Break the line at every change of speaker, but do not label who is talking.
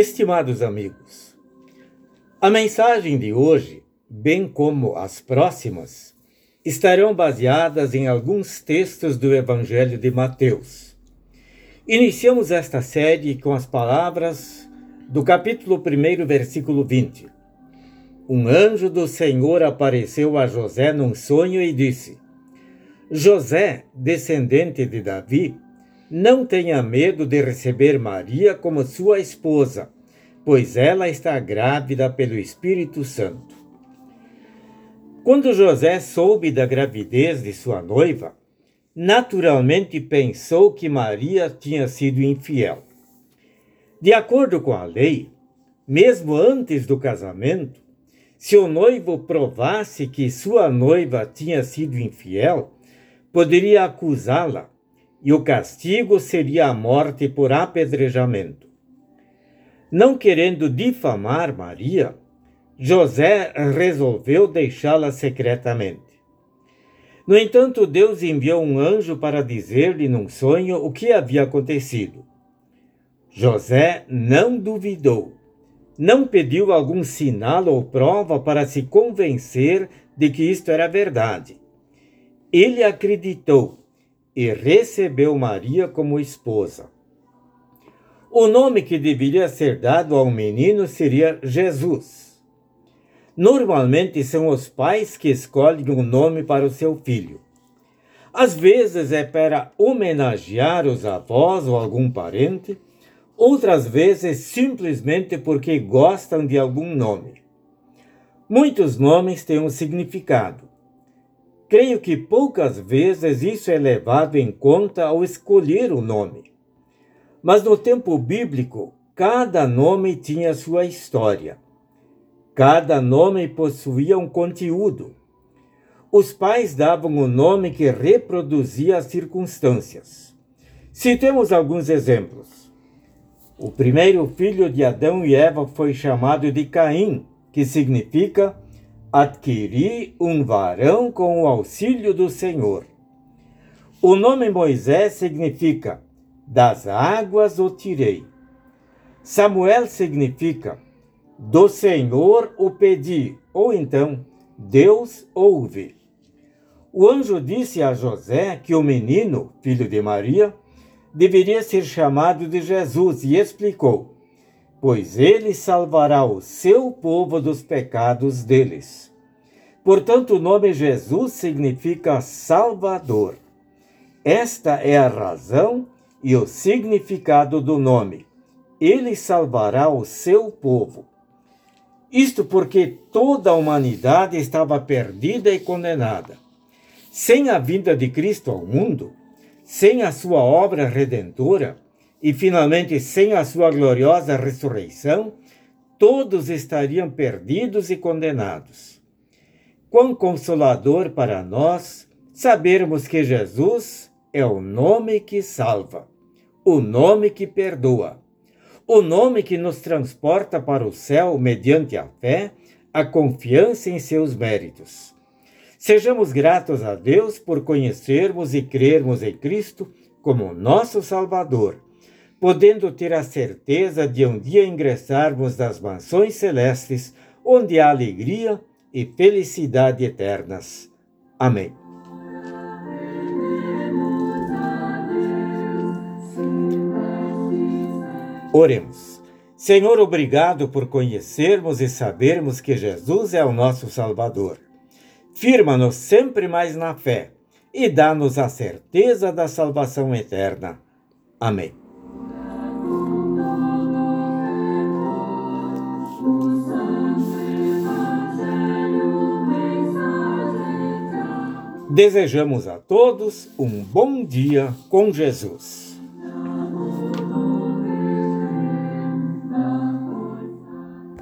Estimados amigos, a mensagem de hoje, bem como as próximas, estarão baseadas em alguns textos do Evangelho de Mateus. Iniciamos esta série com as palavras do capítulo 1, versículo 20. Um anjo do Senhor apareceu a José num sonho e disse: José, descendente de Davi, não tenha medo de receber Maria como sua esposa, pois ela está grávida pelo Espírito Santo. Quando José soube da gravidez de sua noiva, naturalmente pensou que Maria tinha sido infiel. De acordo com a lei, mesmo antes do casamento, se o noivo provasse que sua noiva tinha sido infiel, poderia acusá-la e o castigo seria a morte por apedrejamento. Não querendo difamar Maria, José resolveu deixá-la secretamente. No entanto, Deus enviou um anjo para dizer-lhe num sonho o que havia acontecido. José não duvidou, não pediu algum sinal ou prova para se convencer de que isto era verdade. Ele acreditou e recebeu Maria como esposa. O nome que deveria ser dado ao menino seria Jesus. Normalmente são os pais que escolhem um nome para o seu filho. Às vezes é para homenagear os avós ou algum parente, outras vezes simplesmente porque gostam de algum nome. Muitos nomes têm um significado. Creio que poucas vezes isso é levado em conta ao escolher o nome. Mas no tempo bíblico, cada nome tinha sua história. Cada nome possuía um conteúdo. Os pais davam o um nome que reproduzia as circunstâncias. Citemos alguns exemplos. O primeiro filho de Adão e Eva foi chamado de Caim, que significa adquiri um varão com o auxílio do Senhor. O nome Moisés significa das águas o tirei. Samuel significa do Senhor o pedi, ou então Deus ouve. O anjo disse a José que o menino, filho de Maria, deveria ser chamado de Jesus e explicou: pois ele salvará o seu povo dos pecados deles. Portanto, o nome Jesus significa Salvador. Esta é a razão e o significado do nome. Ele salvará o seu povo. Isto porque toda a humanidade estava perdida e condenada. Sem a vinda de Cristo ao mundo, sem a sua obra redentora, e finalmente sem a sua gloriosa ressurreição, todos estariam perdidos e condenados. Quão consolador para nós sabermos que Jesus é o nome que salva, o nome que perdoa, o nome que nos transporta para o céu mediante a fé, a confiança em seus méritos. Sejamos gratos a Deus por conhecermos e crermos em Cristo como nosso Salvador podendo ter a certeza de um dia ingressarmos nas mansões celestes, onde há alegria e felicidade eternas. Amém. Oremos. Senhor, obrigado por conhecermos e sabermos que Jesus é o nosso Salvador. Firma-nos sempre mais na fé e dá-nos a certeza da salvação eterna. Amém. Desejamos a todos um bom dia com Jesus.